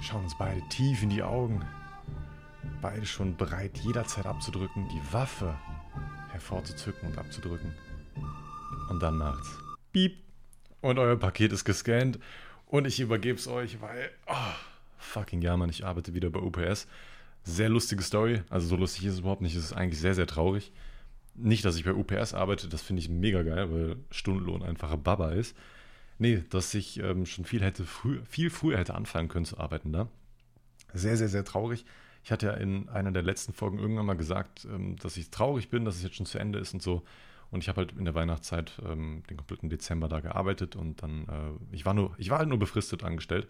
schauen uns beide tief in die Augen. Beide schon bereit, jederzeit abzudrücken, die Waffe hervorzuzücken und abzudrücken. Und dann macht's Piep. Und euer Paket ist gescannt. Und ich übergebe es euch, weil. Oh, fucking ja, Mann, ich arbeite wieder bei UPS. Sehr lustige Story. Also so lustig ist es überhaupt nicht. Es ist eigentlich sehr, sehr traurig. Nicht, dass ich bei UPS arbeite, das finde ich mega geil, weil Stundenlohn einfacher Baba ist. Nee, dass ich ähm, schon viel, hätte früh, viel früher hätte anfangen können zu arbeiten da. Sehr, sehr, sehr traurig. Ich hatte ja in einer der letzten Folgen irgendwann mal gesagt, ähm, dass ich traurig bin, dass es jetzt schon zu Ende ist und so. Und ich habe halt in der Weihnachtszeit ähm, den kompletten Dezember da gearbeitet und dann, äh, ich war nur, ich war halt nur befristet angestellt.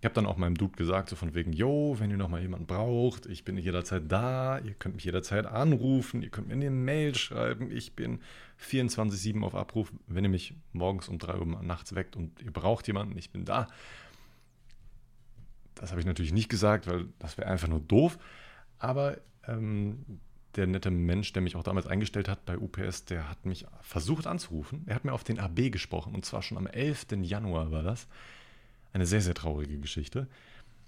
Ich habe dann auch meinem Dude gesagt, so von wegen, yo, wenn ihr nochmal jemanden braucht, ich bin jederzeit da, ihr könnt mich jederzeit anrufen, ihr könnt mir eine Mail schreiben, ich bin 24-7 auf Abruf, wenn ihr mich morgens um 3 Uhr nachts weckt und ihr braucht jemanden, ich bin da. Das habe ich natürlich nicht gesagt, weil das wäre einfach nur doof. Aber ähm, der nette Mensch, der mich auch damals eingestellt hat bei UPS, der hat mich versucht anzurufen. Er hat mir auf den AB gesprochen und zwar schon am 11. Januar war das. Eine sehr, sehr traurige Geschichte.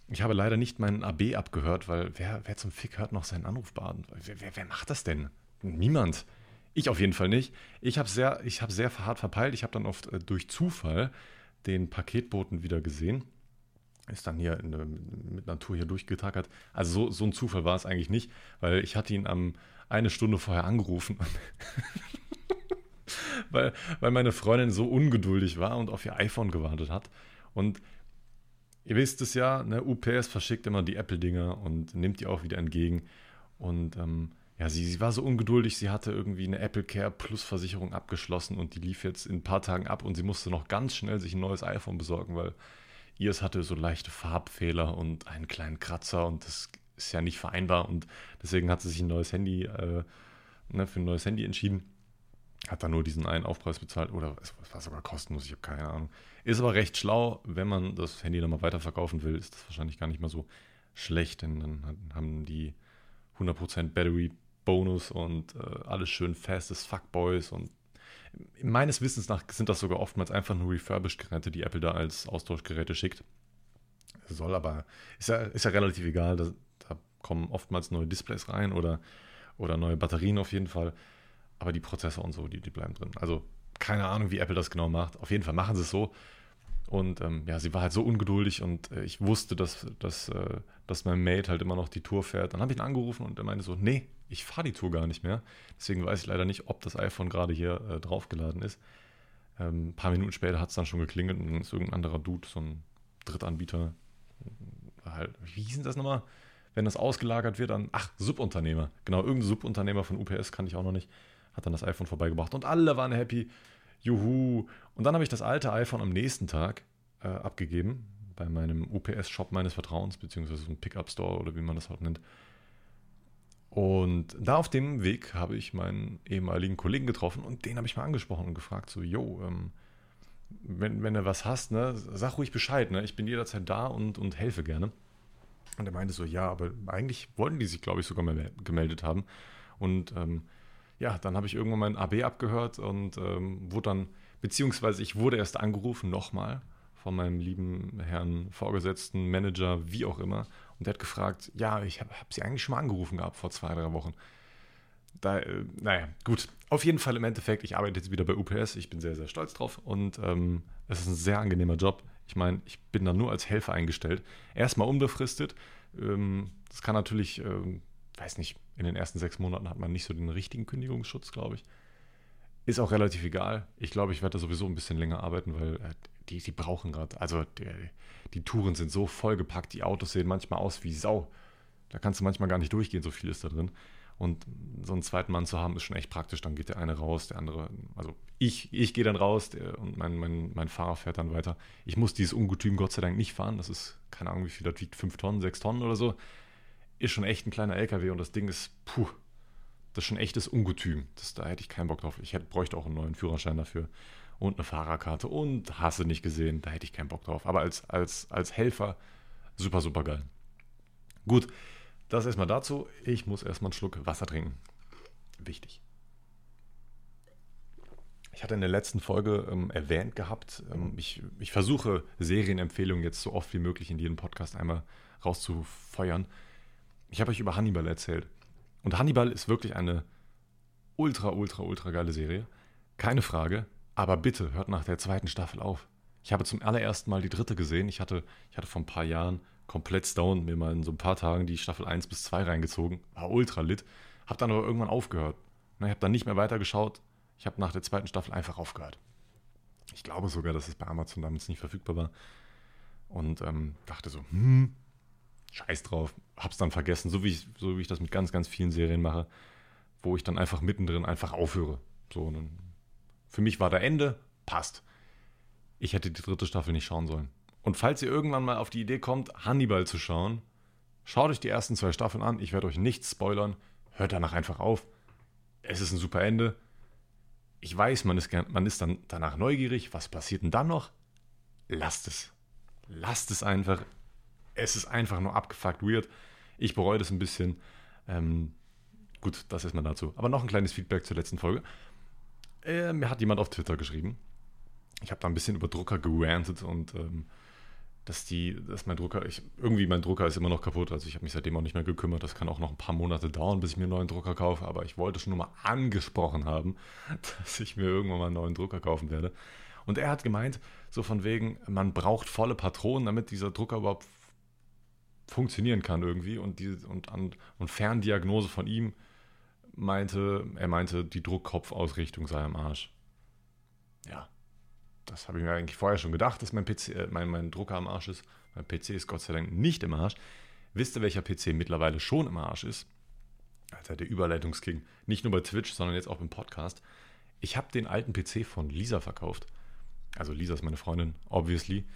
Ich habe leider nicht meinen AB abgehört, weil wer, wer zum Fick hört noch seinen Anrufbaden? Wer, wer, wer macht das denn? Niemand. Ich auf jeden Fall nicht. Ich habe sehr, hab sehr hart verpeilt. Ich habe dann oft äh, durch Zufall den Paketboten wieder gesehen. Ist dann hier in, mit Natur hier durchgetackert. Also so, so ein Zufall war es eigentlich nicht, weil ich hatte ihn am eine Stunde vorher angerufen. weil, weil meine Freundin so ungeduldig war und auf ihr iPhone gewartet hat. Und ihr wisst es ja, ne, UPS verschickt immer die Apple-Dinger und nimmt die auch wieder entgegen. Und ähm, ja, sie, sie war so ungeduldig, sie hatte irgendwie eine Apple Care Plus Versicherung abgeschlossen und die lief jetzt in ein paar Tagen ab und sie musste noch ganz schnell sich ein neues iPhone besorgen, weil ihrs hatte so leichte Farbfehler und einen kleinen Kratzer und das ist ja nicht vereinbar und deswegen hat sie sich ein neues Handy, äh, ne, für ein neues Handy entschieden. Hat dann nur diesen einen Aufpreis bezahlt oder es war sogar kostenlos, ich habe keine Ahnung. Ist aber recht schlau, wenn man das Handy dann mal weiterverkaufen will, ist das wahrscheinlich gar nicht mal so schlecht, denn dann haben die 100% Battery Bonus und äh, alles schön festes Fuckboys und meines Wissens nach sind das sogar oftmals einfach nur Refurbished-Geräte, die Apple da als Austauschgeräte schickt. Soll aber, ist ja, ist ja relativ egal, da, da kommen oftmals neue Displays rein oder, oder neue Batterien auf jeden Fall. Aber die Prozessor und so, die, die bleiben drin. Also keine Ahnung, wie Apple das genau macht. Auf jeden Fall machen sie es so. Und ähm, ja, sie war halt so ungeduldig und äh, ich wusste, dass, dass, äh, dass mein Mate halt immer noch die Tour fährt. Dann habe ich ihn angerufen und er meinte so, nee, ich fahre die Tour gar nicht mehr. Deswegen weiß ich leider nicht, ob das iPhone gerade hier äh, draufgeladen ist. Ähm, ein paar Minuten später hat es dann schon geklingelt und dann ist irgendein anderer Dude, so ein Drittanbieter, halt, wie hieß denn das nochmal? Wenn das ausgelagert wird an, ach, Subunternehmer. Genau, irgendein Subunternehmer von UPS kann ich auch noch nicht hat dann das iPhone vorbeigebracht und alle waren happy. Juhu. Und dann habe ich das alte iPhone am nächsten Tag äh, abgegeben bei meinem UPS-Shop meines Vertrauens, beziehungsweise so ein Pickup-Store oder wie man das halt nennt. Und da auf dem Weg habe ich meinen ehemaligen Kollegen getroffen und den habe ich mal angesprochen und gefragt, so, yo, ähm, wenn, wenn du was hast, ne, sag ruhig Bescheid, ne? Ich bin jederzeit da und, und helfe gerne. Und er meinte so, ja, aber eigentlich wollten die sich, glaube ich, sogar mal gemeldet haben. Und ähm, ja, dann habe ich irgendwann mein AB abgehört und ähm, wurde dann, beziehungsweise ich wurde erst angerufen, nochmal, von meinem lieben Herrn Vorgesetzten, Manager, wie auch immer. Und der hat gefragt, ja, ich habe hab sie eigentlich schon mal angerufen gehabt vor zwei, drei Wochen. Da, äh, naja, gut. Auf jeden Fall im Endeffekt, ich arbeite jetzt wieder bei UPS. Ich bin sehr, sehr stolz drauf und ähm, es ist ein sehr angenehmer Job. Ich meine, ich bin da nur als Helfer eingestellt. Erstmal unbefristet. Ähm, das kann natürlich ähm, weiß nicht, in den ersten sechs Monaten hat man nicht so den richtigen Kündigungsschutz, glaube ich. Ist auch relativ egal. Ich glaube, ich werde da sowieso ein bisschen länger arbeiten, weil äh, die, die brauchen gerade, also die, die Touren sind so vollgepackt, die Autos sehen manchmal aus wie Sau. Da kannst du manchmal gar nicht durchgehen, so viel ist da drin. Und so einen zweiten Mann zu haben, ist schon echt praktisch. Dann geht der eine raus, der andere, also ich, ich gehe dann raus der, und mein, mein, mein Fahrer fährt dann weiter. Ich muss dieses Ungetüm Gott sei Dank nicht fahren. Das ist, keine Ahnung, wie viel das wiegt, fünf Tonnen, sechs Tonnen oder so ist schon echt ein kleiner LKW und das Ding ist, puh, das ist schon echtes Ungetüm. Das, da hätte ich keinen Bock drauf. Ich hätte, bräuchte auch einen neuen Führerschein dafür und eine Fahrerkarte und hasse nicht gesehen, da hätte ich keinen Bock drauf. Aber als, als, als Helfer super, super geil. Gut, das erstmal dazu. Ich muss erstmal einen Schluck Wasser trinken. Wichtig. Ich hatte in der letzten Folge ähm, erwähnt gehabt, ähm, ich, ich versuche Serienempfehlungen jetzt so oft wie möglich in jedem Podcast einmal rauszufeuern. Ich habe euch über Hannibal erzählt. Und Hannibal ist wirklich eine ultra, ultra, ultra geile Serie. Keine Frage. Aber bitte hört nach der zweiten Staffel auf. Ich habe zum allerersten Mal die dritte gesehen. Ich hatte, ich hatte vor ein paar Jahren komplett stoned mir mal in so ein paar Tagen die Staffel 1 bis 2 reingezogen. War ultra lit. Hab dann aber irgendwann aufgehört. Ich habe dann nicht mehr weitergeschaut. Ich habe nach der zweiten Staffel einfach aufgehört. Ich glaube sogar, dass es bei Amazon damals nicht verfügbar war. Und ähm, dachte so, hm, scheiß drauf. Hab's dann vergessen, so wie, ich, so wie ich das mit ganz, ganz vielen Serien mache, wo ich dann einfach mittendrin einfach aufhöre. So, für mich war da Ende, passt. Ich hätte die dritte Staffel nicht schauen sollen. Und falls ihr irgendwann mal auf die Idee kommt, Hannibal zu schauen, schaut euch die ersten zwei Staffeln an. Ich werde euch nichts spoilern. Hört danach einfach auf. Es ist ein super Ende. Ich weiß, man ist, man ist dann danach neugierig. Was passiert denn dann noch? Lasst es. Lasst es einfach. Es ist einfach nur abgefuckt weird. Ich bereue das ein bisschen. Ähm, gut, das ist mal dazu. Aber noch ein kleines Feedback zur letzten Folge. Äh, mir hat jemand auf Twitter geschrieben. Ich habe da ein bisschen über Drucker gerantet und ähm, dass die, dass mein Drucker, ich, irgendwie mein Drucker ist immer noch kaputt, also ich habe mich seitdem auch nicht mehr gekümmert. Das kann auch noch ein paar Monate dauern, bis ich mir einen neuen Drucker kaufe, aber ich wollte schon nur mal angesprochen haben, dass ich mir irgendwann mal einen neuen Drucker kaufen werde. Und er hat gemeint, so von wegen, man braucht volle Patronen, damit dieser Drucker überhaupt funktionieren kann irgendwie. Und, die, und, an, und Ferndiagnose von ihm meinte, er meinte, die Druckkopfausrichtung sei am Arsch. Ja, das habe ich mir eigentlich vorher schon gedacht, dass mein, PC, äh, mein, mein Drucker am Arsch ist. Mein PC ist Gott sei Dank nicht im Arsch. Wisst ihr, welcher PC mittlerweile schon im Arsch ist? Alter, der Überleitungsking. Nicht nur bei Twitch, sondern jetzt auch im Podcast. Ich habe den alten PC von Lisa verkauft. Also Lisa ist meine Freundin, obviously.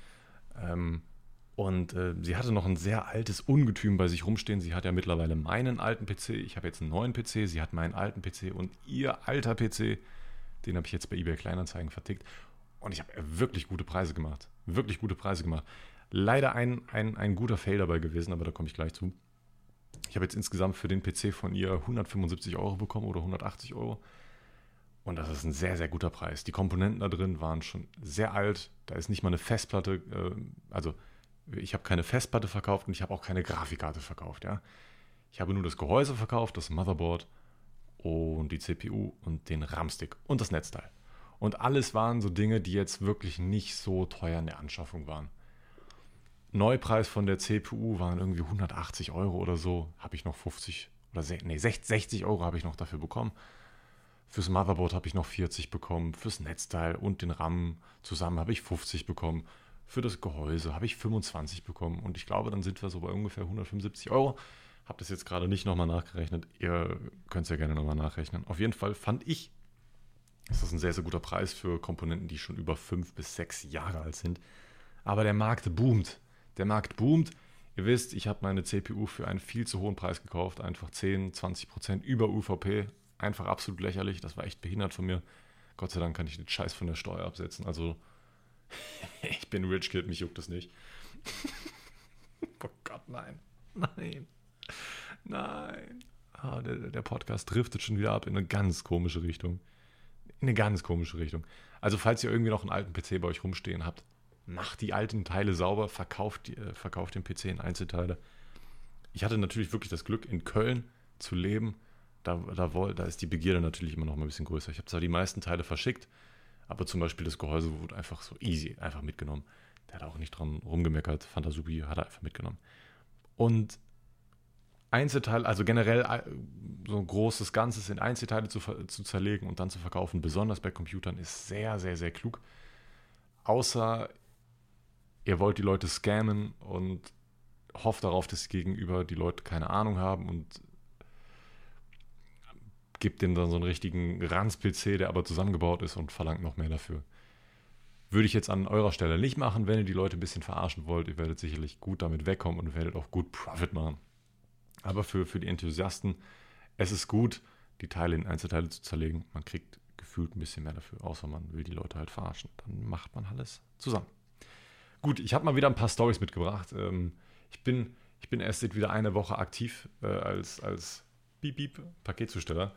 Ähm, und äh, sie hatte noch ein sehr altes Ungetüm bei sich rumstehen. Sie hat ja mittlerweile meinen alten PC. Ich habe jetzt einen neuen PC. Sie hat meinen alten PC und ihr alter PC, den habe ich jetzt bei eBay Kleinanzeigen vertickt. Und ich habe wirklich gute Preise gemacht. Wirklich gute Preise gemacht. Leider ein, ein, ein guter Fail dabei gewesen, aber da komme ich gleich zu. Ich habe jetzt insgesamt für den PC von ihr 175 Euro bekommen oder 180 Euro. Und das ist ein sehr, sehr guter Preis. Die Komponenten da drin waren schon sehr alt. Da ist nicht mal eine Festplatte, äh, also ich habe keine Festplatte verkauft und ich habe auch keine Grafikkarte verkauft. Ja? Ich habe nur das Gehäuse verkauft, das Motherboard und die CPU und den RAM-Stick und das Netzteil. Und alles waren so Dinge, die jetzt wirklich nicht so teuer in der Anschaffung waren. Neupreis von der CPU waren irgendwie 180 Euro oder so. Habe ich noch 50 oder nee, 60 Euro habe ich noch dafür bekommen. Fürs Motherboard habe ich noch 40 bekommen. Fürs Netzteil und den RAM zusammen habe ich 50 bekommen. Für das Gehäuse habe ich 25 bekommen. Und ich glaube, dann sind wir so bei ungefähr 175 Euro. Habe das jetzt gerade nicht nochmal nachgerechnet. Ihr könnt es ja gerne nochmal nachrechnen. Auf jeden Fall fand ich ist das ein sehr, sehr guter Preis für Komponenten, die schon über fünf bis sechs Jahre alt sind. Aber der Markt boomt. Der Markt boomt. Ihr wisst, ich habe meine CPU für einen viel zu hohen Preis gekauft. Einfach 10, 20 Prozent über UVP. Einfach absolut lächerlich. Das war echt behindert von mir. Gott sei Dank kann ich den Scheiß von der Steuer absetzen. Also, ich bin Rich Kid, mich juckt das nicht. oh Gott, nein. Nein. Nein. Ah, der, der Podcast driftet schon wieder ab in eine ganz komische Richtung in eine ganz komische Richtung. Also falls ihr irgendwie noch einen alten PC bei euch rumstehen habt, macht die alten Teile sauber, verkauft, die, äh, verkauft den PC in Einzelteile. Ich hatte natürlich wirklich das Glück, in Köln zu leben. Da, da, da ist die Begierde natürlich immer noch mal ein bisschen größer. Ich habe zwar die meisten Teile verschickt, aber zum Beispiel das Gehäuse wurde einfach so easy, einfach mitgenommen. Der hat auch nicht dran rumgemeckert, fand er supi, hat er einfach mitgenommen. Und Einzelteile, also generell äh, so ein großes Ganzes in Einzelteile zu, zu zerlegen und dann zu verkaufen, besonders bei Computern, ist sehr, sehr, sehr klug. Außer ihr wollt die Leute scammen und hofft darauf, dass gegenüber die Leute keine Ahnung haben und gibt denen dann so einen richtigen Ranz-PC, der aber zusammengebaut ist und verlangt noch mehr dafür. Würde ich jetzt an eurer Stelle nicht machen, wenn ihr die Leute ein bisschen verarschen wollt. Ihr werdet sicherlich gut damit wegkommen und werdet auch gut Profit machen. Aber für, für die Enthusiasten, es ist gut, die Teile in Einzelteile zu zerlegen. Man kriegt gefühlt ein bisschen mehr dafür, außer man will die Leute halt verarschen. Dann macht man alles zusammen. Gut, ich habe mal wieder ein paar Stories mitgebracht. Ähm, ich, bin, ich bin erst wieder eine Woche aktiv äh, als, als Beep Beep Paketzusteller.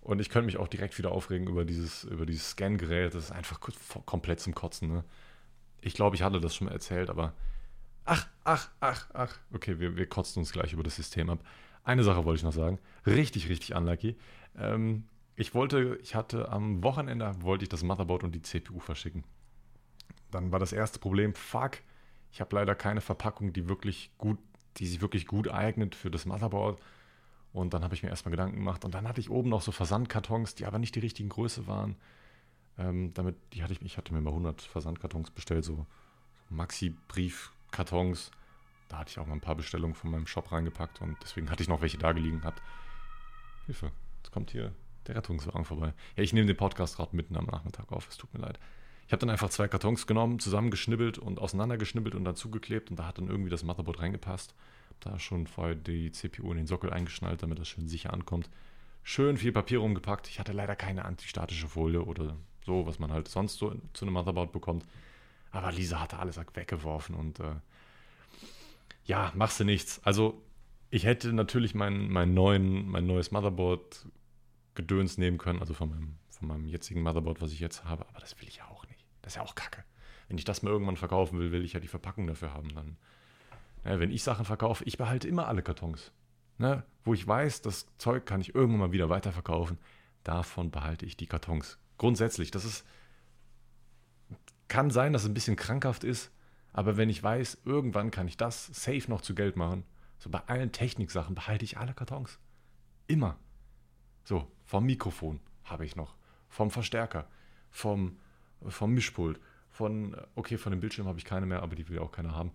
Und ich könnte mich auch direkt wieder aufregen über dieses, über dieses Scan-Gerät. Das ist einfach komplett zum Kotzen. Ne? Ich glaube, ich hatte das schon mal erzählt, aber ach, ach, ach, ach. Okay, wir, wir kotzen uns gleich über das System ab. Eine Sache wollte ich noch sagen. Richtig, richtig unlucky. Ähm, ich wollte, ich hatte am Wochenende, wollte ich das Motherboard und die CPU verschicken. Dann war das erste Problem, fuck, ich habe leider keine Verpackung, die wirklich gut, die sich wirklich gut eignet für das Motherboard. Und dann habe ich mir erstmal Gedanken gemacht. Und dann hatte ich oben noch so Versandkartons, die aber nicht die richtigen Größe waren. Ähm, damit, die hatte ich, ich hatte mir mal 100 Versandkartons bestellt, so, Maxi-Briefkartons. Da hatte ich auch mal ein paar Bestellungen von meinem Shop reingepackt und deswegen hatte ich noch welche da gelegen gehabt. Hilfe, jetzt kommt hier der Rettungswagen vorbei. Ja, ich nehme den Podcast gerade mitten am Nachmittag auf, es tut mir leid. Ich habe dann einfach zwei Kartons genommen, zusammengeschnibbelt und auseinandergeschnibbelt und dann zugeklebt und da hat dann irgendwie das Motherboard reingepasst. Da schon vorher die CPU in den Sockel eingeschnallt, damit das schön sicher ankommt. Schön viel Papier rumgepackt. Ich hatte leider keine antistatische Folie oder so, was man halt sonst so zu einem Motherboard bekommt. Aber Lisa hatte alles weggeworfen und äh, ja, machst du nichts. Also ich hätte natürlich mein, mein, neuen, mein neues Motherboard Gedöns nehmen können, also von meinem, von meinem jetzigen Motherboard, was ich jetzt habe, aber das will ich auch. Das ist ja auch kacke. Wenn ich das mal irgendwann verkaufen will, will ich ja die Verpackung dafür haben. Dann, ja, wenn ich Sachen verkaufe, ich behalte immer alle Kartons. Ne? Wo ich weiß, das Zeug kann ich irgendwann mal wieder weiterverkaufen, davon behalte ich die Kartons. Grundsätzlich, das ist. Kann sein, dass es ein bisschen krankhaft ist, aber wenn ich weiß, irgendwann kann ich das safe noch zu Geld machen, so bei allen Techniksachen behalte ich alle Kartons. Immer. So, vom Mikrofon habe ich noch, vom Verstärker, vom vom Mischpult, von, okay, von dem Bildschirm habe ich keine mehr, aber die will ja auch keiner haben.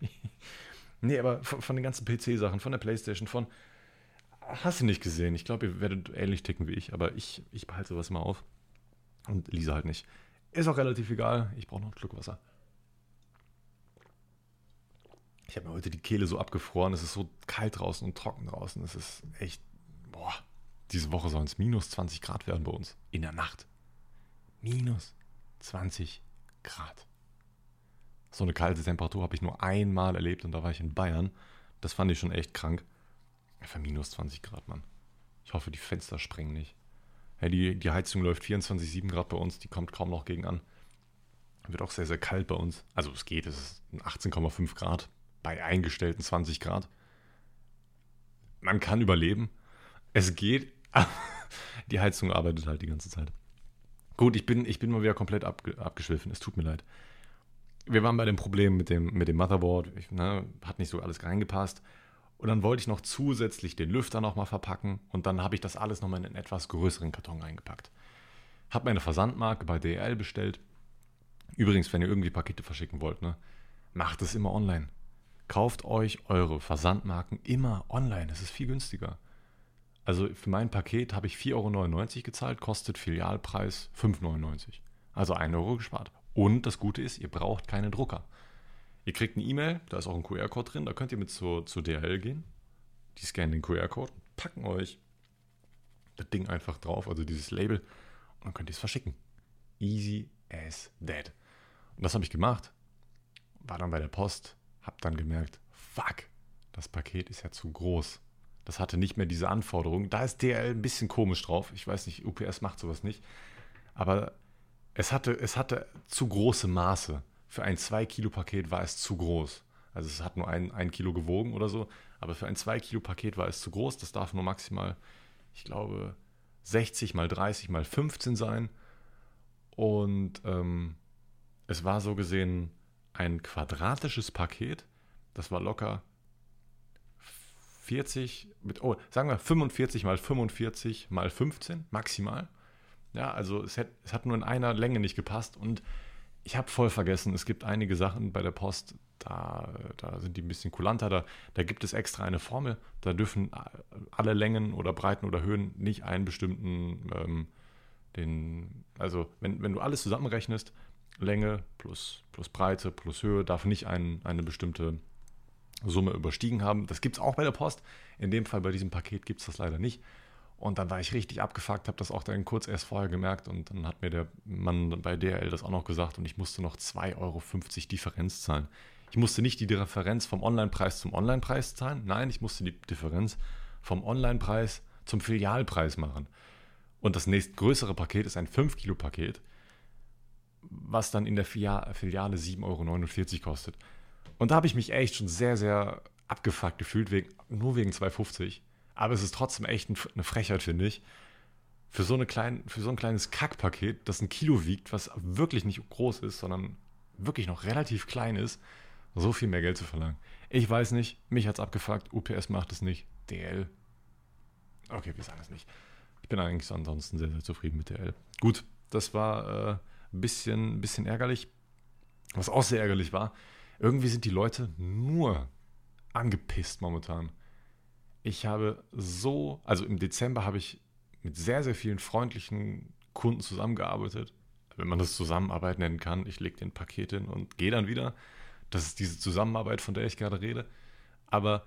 nee, aber von, von den ganzen PC-Sachen, von der Playstation, von, hast du nicht gesehen. Ich glaube, ihr werdet ähnlich ticken wie ich, aber ich, ich behalte sowas mal auf. Und Lisa halt nicht. Ist auch relativ egal. Ich brauche noch einen Schluck Wasser. Ich habe mir heute die Kehle so abgefroren. Es ist so kalt draußen und trocken draußen. Es ist echt, boah. Diese Woche sollen es minus 20 Grad werden bei uns. In der Nacht minus 20 Grad. So eine kalte Temperatur habe ich nur einmal erlebt und da war ich in Bayern. Das fand ich schon echt krank. Einfach minus 20 Grad, Mann. Ich hoffe, die Fenster sprengen nicht. Ja, die, die Heizung läuft 24,7 Grad bei uns, die kommt kaum noch gegen an. Wird auch sehr, sehr kalt bei uns. Also es geht, es ist 18,5 Grad bei eingestellten 20 Grad. Man kann überleben. Es geht, die Heizung arbeitet halt die ganze Zeit. Gut, ich bin, ich bin mal wieder komplett abge, abgeschwiffen. Es tut mir leid. Wir waren bei dem Problem mit dem, mit dem Motherboard. Ich, ne, hat nicht so alles reingepasst. Und dann wollte ich noch zusätzlich den Lüfter nochmal verpacken. Und dann habe ich das alles nochmal in einen etwas größeren Karton reingepackt. Habe meine Versandmarke bei DL bestellt. Übrigens, wenn ihr irgendwie Pakete verschicken wollt, ne, macht es immer online. Kauft euch eure Versandmarken immer online. Es ist viel günstiger. Also für mein Paket habe ich 4,99 Euro gezahlt, kostet Filialpreis 5,99 Euro. Also 1 Euro gespart. Und das Gute ist, ihr braucht keinen Drucker. Ihr kriegt eine E-Mail, da ist auch ein QR-Code drin, da könnt ihr mit zur, zur DHL gehen. Die scannen den QR-Code, packen euch das Ding einfach drauf, also dieses Label, und dann könnt ihr es verschicken. Easy as that. Und das habe ich gemacht. War dann bei der Post, hab dann gemerkt, fuck, das Paket ist ja zu groß. Das hatte nicht mehr diese Anforderungen. Da ist DL ein bisschen komisch drauf. Ich weiß nicht, UPS macht sowas nicht. Aber es hatte, es hatte zu große Maße. Für ein 2-Kilo-Paket war es zu groß. Also es hat nur ein, ein Kilo gewogen oder so. Aber für ein 2-Kilo-Paket war es zu groß. Das darf nur maximal, ich glaube, 60 mal 30 mal 15 sein. Und ähm, es war so gesehen ein quadratisches Paket. Das war locker 40, mit, oh, sagen wir 45 mal 45 mal 15 maximal. Ja, also es hat, es hat nur in einer Länge nicht gepasst und ich habe voll vergessen, es gibt einige Sachen bei der Post, da, da sind die ein bisschen kulanter, da, da gibt es extra eine Formel, da dürfen alle Längen oder Breiten oder Höhen nicht einen bestimmten, ähm, den, also wenn, wenn du alles zusammenrechnest, Länge plus, plus Breite plus Höhe darf nicht ein, eine bestimmte Summe überstiegen haben. Das gibt es auch bei der Post. In dem Fall bei diesem Paket gibt es das leider nicht. Und dann war ich richtig abgefuckt, habe das auch dann kurz erst vorher gemerkt und dann hat mir der Mann bei DRL das auch noch gesagt und ich musste noch 2,50 Euro Differenz zahlen. Ich musste nicht die Differenz vom Online-Preis zum Online-Preis zahlen, nein, ich musste die Differenz vom Online-Preis zum Filialpreis machen. Und das nächstgrößere Paket ist ein 5-Kilo-Paket, was dann in der Filiale 7,49 Euro kostet. Und da habe ich mich echt schon sehr, sehr abgefuckt gefühlt, wegen, nur wegen 2,50. Aber es ist trotzdem echt eine Frechheit, finde ich. Für so, eine klein, für so ein kleines Kackpaket, das ein Kilo wiegt, was wirklich nicht groß ist, sondern wirklich noch relativ klein ist, so viel mehr Geld zu verlangen. Ich weiß nicht, mich hat es abgefuckt, UPS macht es nicht, DL. Okay, wir sagen es nicht. Ich bin eigentlich ansonsten sehr, sehr zufrieden mit DL. Gut, das war äh, ein bisschen, bisschen ärgerlich. Was auch sehr ärgerlich war, irgendwie sind die Leute nur angepisst momentan. Ich habe so, also im Dezember habe ich mit sehr, sehr vielen freundlichen Kunden zusammengearbeitet. Wenn man das Zusammenarbeit nennen kann. Ich lege den Paket hin und gehe dann wieder. Das ist diese Zusammenarbeit, von der ich gerade rede. Aber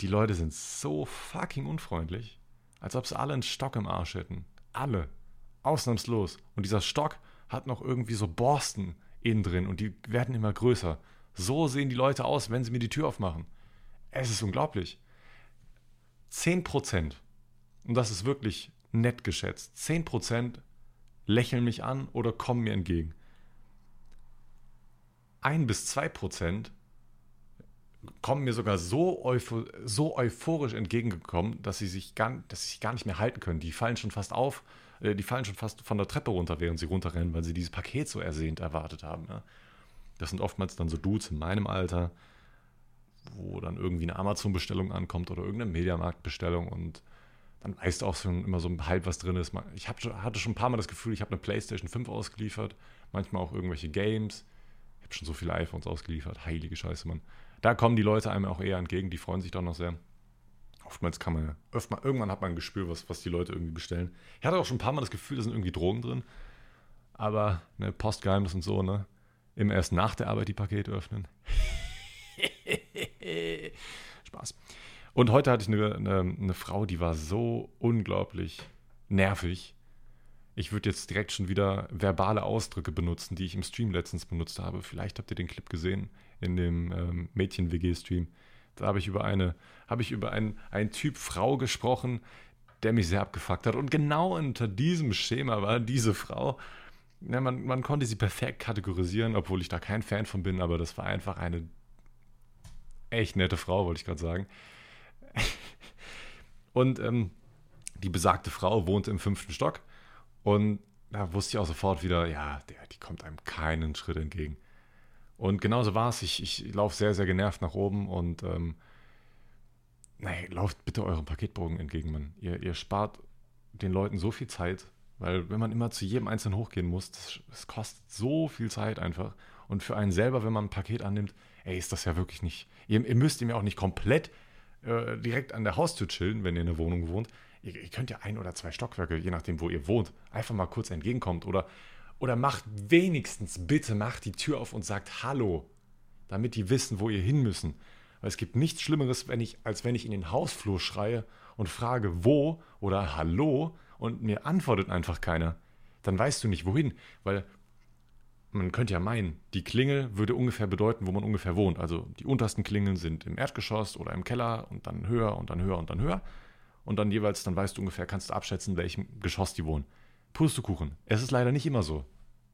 die Leute sind so fucking unfreundlich, als ob sie alle einen Stock im Arsch hätten. Alle. Ausnahmslos. Und dieser Stock hat noch irgendwie so Borsten innen drin und die werden immer größer. So sehen die Leute aus, wenn sie mir die Tür aufmachen. Es ist unglaublich. 10%, und das ist wirklich nett geschätzt, 10% lächeln mich an oder kommen mir entgegen. 1 bis 2% kommen mir sogar so, euphor so euphorisch entgegengekommen, dass sie, sich gar, dass sie sich gar nicht mehr halten können. Die fallen schon fast auf, äh, die fallen schon fast von der Treppe runter, während sie runterrennen, weil sie dieses Paket so ersehnt erwartet haben. Ja. Das sind oftmals dann so Dudes in meinem Alter, wo dann irgendwie eine Amazon-Bestellung ankommt oder irgendeine Mediamarkt-Bestellung und dann weißt du auch schon immer so halb, was drin ist. Ich hatte schon ein paar Mal das Gefühl, ich habe eine PlayStation 5 ausgeliefert, manchmal auch irgendwelche Games. Ich habe schon so viele iPhones ausgeliefert. Heilige Scheiße, Mann. Da kommen die Leute einem auch eher entgegen, die freuen sich doch noch sehr. Oftmals kann man ja, irgendwann hat man ein Gespür, was, was die Leute irgendwie bestellen. Ich hatte auch schon ein paar Mal das Gefühl, da sind irgendwie Drogen drin. Aber ne, Postgeheimnis und so, ne? Immer erst nach der Arbeit die Pakete öffnen. Spaß. Und heute hatte ich eine, eine, eine, Frau, die war so unglaublich nervig. Ich würde jetzt direkt schon wieder verbale Ausdrücke benutzen, die ich im Stream letztens benutzt habe. Vielleicht habt ihr den Clip gesehen in dem ähm, Mädchen-WG-Stream. Da habe ich über eine, habe ich über einen, einen Typ Frau gesprochen, der mich sehr abgefuckt hat. Und genau unter diesem Schema war diese Frau. Ja, man, man konnte sie perfekt kategorisieren, obwohl ich da kein Fan von bin, aber das war einfach eine echt nette Frau, wollte ich gerade sagen. Und ähm, die besagte Frau wohnte im fünften Stock und da wusste ich auch sofort wieder, ja, der, die kommt einem keinen Schritt entgegen. Und genauso war es. Ich, ich laufe sehr, sehr genervt nach oben und ähm, nee, lauft bitte eurem Paketbogen entgegen, Mann. Ihr, ihr spart den Leuten so viel Zeit, weil wenn man immer zu jedem Einzelnen hochgehen muss, das, das kostet so viel Zeit einfach. Und für einen selber, wenn man ein Paket annimmt, ey, ist das ja wirklich nicht. Ihr, ihr müsst ihm ja auch nicht komplett äh, direkt an der Haustür chillen, wenn ihr in der Wohnung wohnt. Ihr, ihr, könnt ja ein oder zwei Stockwerke, je nachdem, wo ihr wohnt, einfach mal kurz entgegenkommt. Oder, oder macht wenigstens, bitte macht die Tür auf und sagt Hallo, damit die wissen, wo ihr hin müssen. Weil es gibt nichts Schlimmeres, wenn ich, als wenn ich in den Hausflur schreie und frage, wo oder Hallo und mir antwortet einfach keiner. Dann weißt du nicht, wohin. Weil man könnte ja meinen, die Klingel würde ungefähr bedeuten, wo man ungefähr wohnt. Also die untersten Klingeln sind im Erdgeschoss oder im Keller und dann höher und dann höher und dann höher. Und dann jeweils, dann weißt du ungefähr, kannst du abschätzen, welchem Geschoss die wohnen. Pustekuchen. Es ist leider nicht immer so.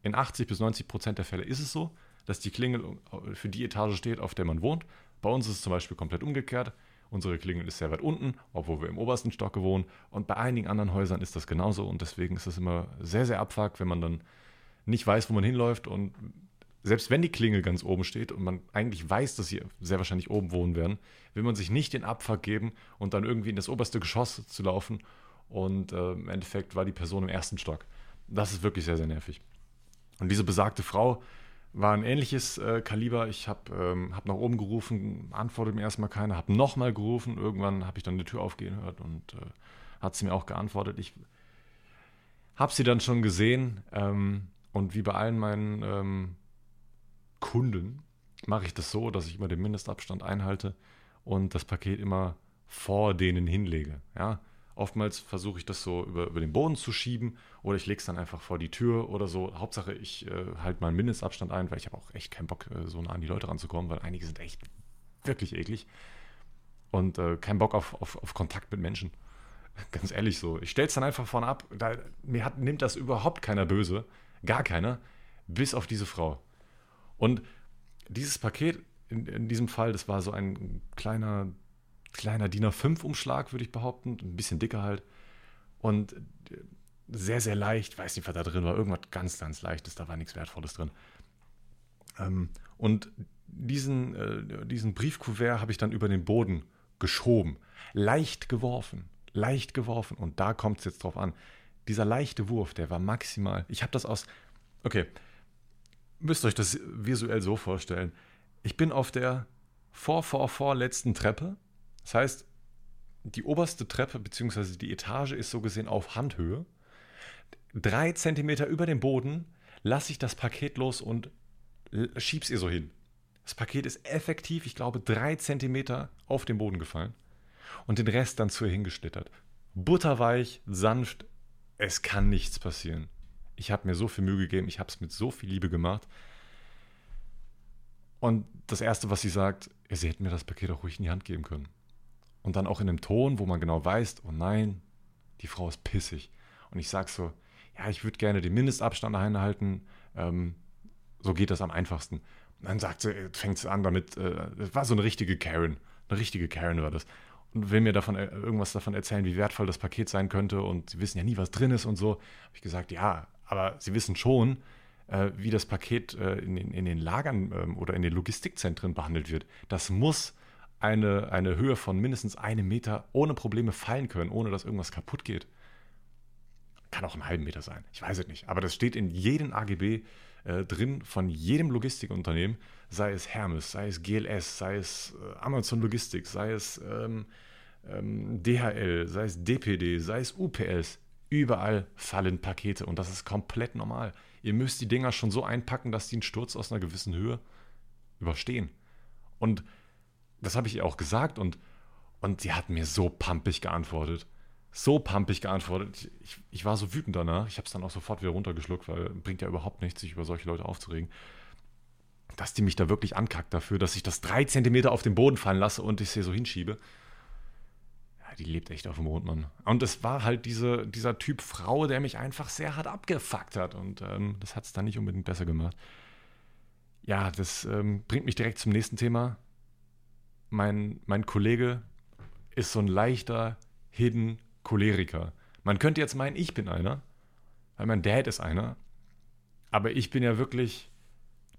In 80 bis 90 Prozent der Fälle ist es so, dass die Klingel für die Etage steht, auf der man wohnt. Bei uns ist es zum Beispiel komplett umgekehrt. Unsere Klingel ist sehr weit unten, obwohl wir im obersten Stock wohnen. Und bei einigen anderen Häusern ist das genauso. Und deswegen ist es immer sehr, sehr abfuck, wenn man dann nicht weiß, wo man hinläuft und selbst wenn die Klingel ganz oben steht und man eigentlich weiß, dass sie sehr wahrscheinlich oben wohnen werden, will man sich nicht den Abfuck geben und dann irgendwie in das oberste Geschoss zu laufen und äh, im Endeffekt war die Person im ersten Stock. Das ist wirklich sehr, sehr nervig. Und diese besagte Frau war ein ähnliches äh, Kaliber. Ich habe ähm, hab nach oben gerufen, antwortet mir erstmal keiner, habe nochmal gerufen, irgendwann habe ich dann die Tür aufgehen hört und äh, hat sie mir auch geantwortet. Ich habe sie dann schon gesehen. Ähm, und wie bei allen meinen ähm, Kunden mache ich das so, dass ich immer den Mindestabstand einhalte und das Paket immer vor denen hinlege. Ja? Oftmals versuche ich das so über, über den Boden zu schieben oder ich lege es dann einfach vor die Tür oder so. Hauptsache, ich äh, halte meinen Mindestabstand ein, weil ich habe auch echt keinen Bock, äh, so nah an die Leute ranzukommen, weil einige sind echt wirklich eklig. Und äh, keinen Bock auf, auf, auf Kontakt mit Menschen. Ganz ehrlich so. Ich stell's dann einfach vorne ab. Da, mir hat, nimmt das überhaupt keiner böse. Gar keiner. Bis auf diese Frau. Und dieses Paket, in, in diesem Fall, das war so ein kleiner, kleiner DIN A5-Umschlag, würde ich behaupten. Ein bisschen dicker halt. Und sehr, sehr leicht. Weiß nicht, was da drin war. Irgendwas ganz, ganz Leichtes. Da war nichts Wertvolles drin. Ähm, und diesen, äh, diesen Briefkuvert habe ich dann über den Boden geschoben. Leicht geworfen. Leicht geworfen. Und da kommt es jetzt drauf an. Dieser leichte Wurf, der war maximal. Ich habe das aus. Okay. Müsst euch das visuell so vorstellen. Ich bin auf der vor, vor, vorletzten Treppe. Das heißt, die oberste Treppe bzw. die Etage ist so gesehen auf Handhöhe. Drei Zentimeter über dem Boden lasse ich das Paket los und schieb's ihr so hin. Das Paket ist effektiv, ich glaube, drei Zentimeter auf den Boden gefallen und den Rest dann zu ihr hingeschlittert. Butterweich, sanft, es kann nichts passieren. Ich habe mir so viel Mühe gegeben, ich habe es mit so viel Liebe gemacht. Und das Erste, was sie sagt, sie hätte mir das Paket auch ruhig in die Hand geben können. Und dann auch in einem Ton, wo man genau weiß, oh nein, die Frau ist pissig. Und ich sage so, ja, ich würde gerne den Mindestabstand einhalten. Ähm, so geht das am einfachsten. Und dann sagt sie, fängt es an damit, äh, das war so eine richtige Karen. Eine richtige Karen war das. Und will mir davon äh, irgendwas davon erzählen, wie wertvoll das Paket sein könnte. Und sie wissen ja nie, was drin ist und so. Habe ich gesagt, ja, aber sie wissen schon, äh, wie das Paket äh, in, den, in, den, Lagern ähm, oder in den Logistikzentren behandelt wird. Das muss eine, eine Höhe von mindestens einem Meter ohne Probleme fallen können, ohne dass irgendwas kaputt geht. Kann auch einen halben Meter sein, ich weiß es nicht. Aber das steht in jedem AGB äh, drin von jedem Logistikunternehmen, sei es Hermes, sei es GLS, sei es äh, Amazon Logistik, sei es ähm, ähm, DHL, sei es DPD, sei es UPS. Überall fallen Pakete und das ist komplett normal. Ihr müsst die Dinger schon so einpacken, dass die einen Sturz aus einer gewissen Höhe überstehen. Und das habe ich ihr auch gesagt und, und sie hat mir so pampig geantwortet so pumpig geantwortet. Ich, ich war so wütend danach. Ich habe es dann auch sofort wieder runtergeschluckt, weil bringt ja überhaupt nichts, sich über solche Leute aufzuregen. Dass die mich da wirklich ankackt dafür, dass ich das drei Zentimeter auf den Boden fallen lasse und ich sie so hinschiebe. Ja, die lebt echt auf dem Mond, Mann. Und es war halt diese, dieser Typ Frau, der mich einfach sehr hart abgefuckt hat. Und ähm, das hat es dann nicht unbedingt besser gemacht. Ja, das ähm, bringt mich direkt zum nächsten Thema. Mein, mein Kollege ist so ein leichter, hidden Choleriker. Man könnte jetzt meinen, ich bin einer, weil mein Dad ist einer. Aber ich bin ja wirklich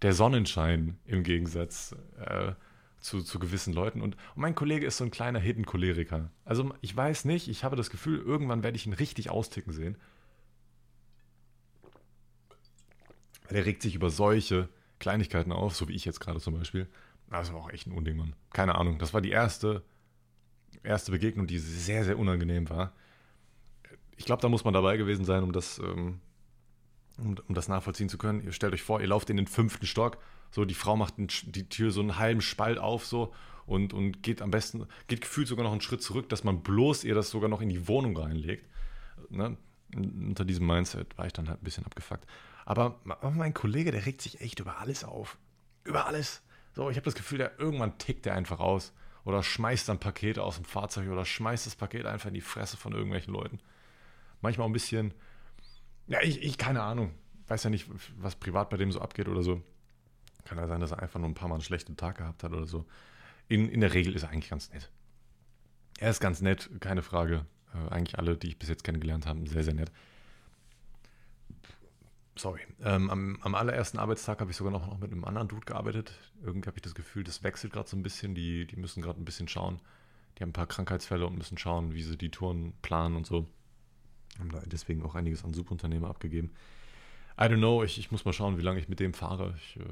der Sonnenschein im Gegensatz äh, zu, zu gewissen Leuten. Und, und, mein Kollege ist so ein kleiner Hidden Choleriker. Also ich weiß nicht, ich habe das Gefühl, irgendwann werde ich ihn richtig austicken sehen. Der regt sich über solche Kleinigkeiten auf, so wie ich jetzt gerade zum Beispiel. Das war auch echt ein Unding, Mann. Keine Ahnung. Das war die erste erste Begegnung, die sehr, sehr unangenehm war. Ich glaube, da muss man dabei gewesen sein, um das, ähm, um, um, das nachvollziehen zu können. Ihr stellt euch vor, ihr lauft in den fünften Stock, so die Frau macht die Tür so einen halben Spalt auf so und, und geht am besten, geht gefühlt sogar noch einen Schritt zurück, dass man bloß ihr das sogar noch in die Wohnung reinlegt. Ne? Unter diesem Mindset war ich dann halt ein bisschen abgefuckt. Aber mein Kollege, der regt sich echt über alles auf. Über alles. So, ich habe das Gefühl, der irgendwann tickt der einfach aus oder schmeißt dann Pakete aus dem Fahrzeug oder schmeißt das Paket einfach in die Fresse von irgendwelchen Leuten. Manchmal ein bisschen, ja, ich, ich keine Ahnung, weiß ja nicht, was privat bei dem so abgeht oder so. Kann ja sein, dass er einfach nur ein paar Mal einen schlechten Tag gehabt hat oder so. In, in der Regel ist er eigentlich ganz nett. Er ist ganz nett, keine Frage. Äh, eigentlich alle, die ich bis jetzt kennengelernt habe, sehr, sehr nett sorry, ähm, am, am, allerersten Arbeitstag habe ich sogar noch, noch, mit einem anderen Dude gearbeitet. Irgendwie habe ich das Gefühl, das wechselt gerade so ein bisschen. Die, die müssen gerade ein bisschen schauen. Die haben ein paar Krankheitsfälle und müssen schauen, wie sie die Touren planen und so. Haben da deswegen auch einiges an Subunternehmer abgegeben. I don't know, ich, ich muss mal schauen, wie lange ich mit dem fahre. Ich, äh,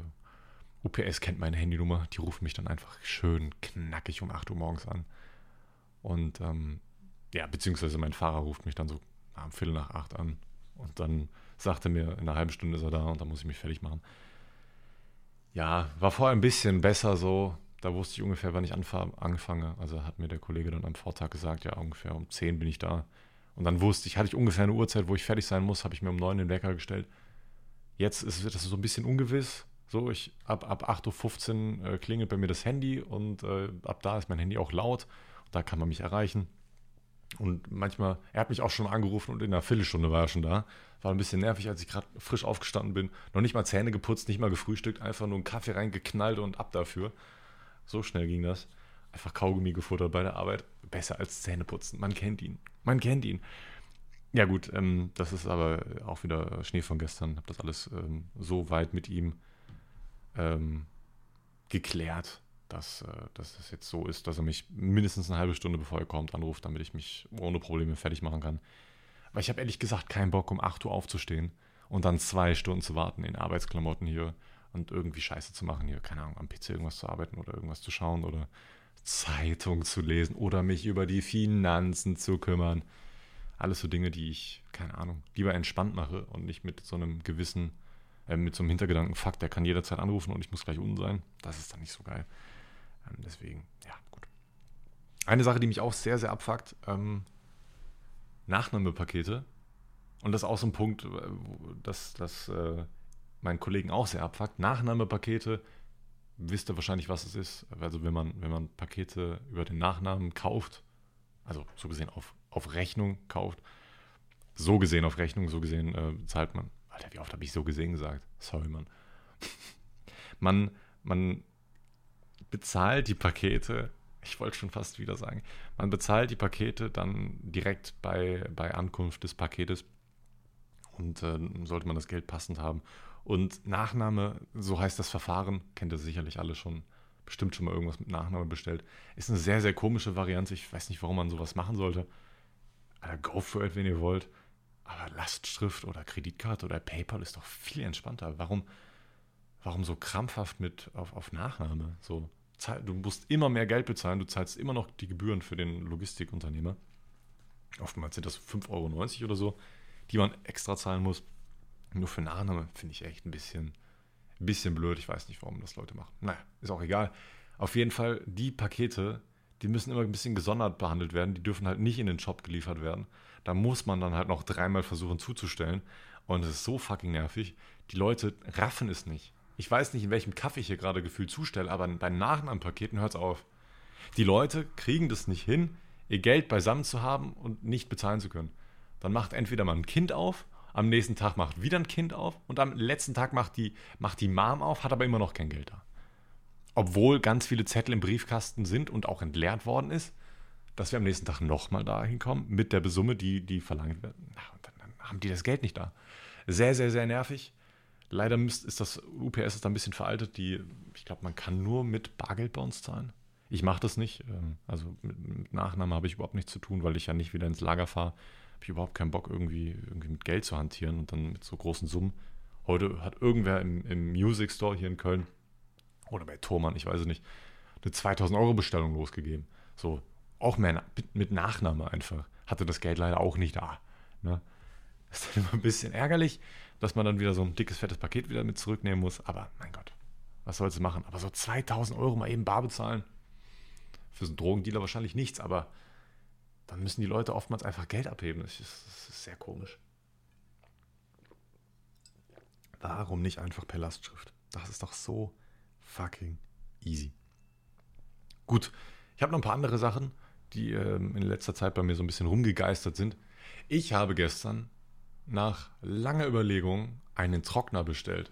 UPS kennt meine Handynummer. Die rufen mich dann einfach schön knackig um 8 Uhr morgens an. Und ähm, ja, beziehungsweise mein Fahrer ruft mich dann so um Viertel nach acht an. Und dann sagte mir, in einer halben Stunde ist er da und dann muss ich mich fertig machen. Ja, war vorher ein bisschen besser so. Da wusste ich ungefähr, wann ich anfange. Also hat mir der Kollege dann am Vortag gesagt, ja, ungefähr um 10 bin ich da. Und dann wusste ich, hatte ich ungefähr eine Uhrzeit, wo ich fertig sein muss, habe ich mir um 9 den Wecker gestellt. Jetzt ist das so ein bisschen ungewiss. So, ich ab, ab 8.15 Uhr äh, klingelt bei mir das Handy und äh, ab da ist mein Handy auch laut. Da kann man mich erreichen. Und manchmal, er hat mich auch schon angerufen und in einer Viertelstunde war er schon da. War ein bisschen nervig, als ich gerade frisch aufgestanden bin. Noch nicht mal Zähne geputzt, nicht mal gefrühstückt, einfach nur einen Kaffee reingeknallt und ab dafür. So schnell ging das. Einfach Kaugummi gefuttert bei der Arbeit. Besser als Zähne putzen. Man kennt ihn. Man kennt ihn. Ja gut, ähm, das ist aber auch wieder Schnee von gestern. Habe das alles ähm, so weit mit ihm ähm, geklärt, dass, äh, dass das jetzt so ist, dass er mich mindestens eine halbe Stunde bevor er kommt anruft, damit ich mich ohne Probleme fertig machen kann. Weil ich habe ehrlich gesagt keinen Bock, um 8 Uhr aufzustehen und dann zwei Stunden zu warten in Arbeitsklamotten hier und irgendwie Scheiße zu machen hier, keine Ahnung, am PC irgendwas zu arbeiten oder irgendwas zu schauen oder Zeitung zu lesen oder mich über die Finanzen zu kümmern. Alles so Dinge, die ich, keine Ahnung, lieber entspannt mache und nicht mit so einem gewissen, äh, mit so einem Hintergedanken, fuck, der kann jederzeit anrufen und ich muss gleich unten sein. Das ist dann nicht so geil. Ähm, deswegen, ja, gut. Eine Sache, die mich auch sehr, sehr abfuckt, ähm, Nachnahmepakete. Und das ist auch so ein Punkt, äh, dass das äh, meinen Kollegen auch sehr abfuckt. Nachnahmepakete, wisst ihr wahrscheinlich, was es ist. Also wenn man, wenn man Pakete über den Nachnamen kauft, also so gesehen auf, auf Rechnung kauft, so gesehen auf Rechnung, so gesehen äh, zahlt man. Alter, wie oft habe ich so gesehen gesagt? Sorry, Mann. man, man bezahlt die Pakete ich wollte schon fast wieder sagen, man bezahlt die Pakete dann direkt bei, bei Ankunft des Paketes und äh, sollte man das Geld passend haben. Und Nachname, so heißt das Verfahren, kennt ihr sicherlich alle schon, bestimmt schon mal irgendwas mit Nachname bestellt, ist eine sehr, sehr komische Variante. Ich weiß nicht, warum man sowas machen sollte. Alter, go for it, wenn ihr wollt. Aber Lastschrift oder Kreditkarte oder PayPal ist doch viel entspannter. Warum, warum so krampfhaft mit auf, auf Nachname? So, du musst immer mehr Geld bezahlen, du zahlst immer noch die Gebühren für den Logistikunternehmer. Oftmals sind das 5,90 Euro oder so, die man extra zahlen muss. Nur für Nachname finde ich echt ein bisschen, ein bisschen blöd. Ich weiß nicht, warum das Leute machen. Naja, ist auch egal. Auf jeden Fall, die Pakete, die müssen immer ein bisschen gesondert behandelt werden. Die dürfen halt nicht in den Shop geliefert werden. Da muss man dann halt noch dreimal versuchen zuzustellen. Und es ist so fucking nervig. Die Leute raffen es nicht. Ich weiß nicht, in welchem Kaffee ich hier gerade gefühlt zustelle, aber bei Nachnamenpaketen hört es auf. Die Leute kriegen das nicht hin, ihr Geld beisammen zu haben und nicht bezahlen zu können. Dann macht entweder mal ein Kind auf, am nächsten Tag macht wieder ein Kind auf und am letzten Tag macht die, macht die Mom auf, hat aber immer noch kein Geld da. Obwohl ganz viele Zettel im Briefkasten sind und auch entleert worden ist, dass wir am nächsten Tag nochmal dahin kommen mit der Besumme, die, die verlangt wird. Na, und dann, dann haben die das Geld nicht da. Sehr, sehr, sehr nervig. Leider ist das UPS ist da ein bisschen veraltet. Die, ich glaube, man kann nur mit Bargeld bei uns zahlen. Ich mache das nicht. Ähm, also mit, mit Nachname habe ich überhaupt nichts zu tun, weil ich ja nicht wieder ins Lager fahre. Habe ich überhaupt keinen Bock, irgendwie, irgendwie mit Geld zu hantieren und dann mit so großen Summen. Heute hat irgendwer im, im Music Store hier in Köln oder bei Thomann, ich weiß es nicht, eine 2000 Euro Bestellung losgegeben. So, auch mehr mit Nachname einfach. Hatte das Geld leider auch nicht da. Ne? Ist dann immer ein bisschen ärgerlich dass man dann wieder so ein dickes, fettes Paket wieder mit zurücknehmen muss. Aber mein Gott, was soll sie machen? Aber so 2000 Euro mal eben bar bezahlen, für so einen Drogendealer wahrscheinlich nichts, aber dann müssen die Leute oftmals einfach Geld abheben. Das ist, das ist sehr komisch. Warum nicht einfach per Lastschrift? Das ist doch so fucking easy. Gut, ich habe noch ein paar andere Sachen, die ähm, in letzter Zeit bei mir so ein bisschen rumgegeistert sind. Ich habe gestern nach langer Überlegung einen Trockner bestellt.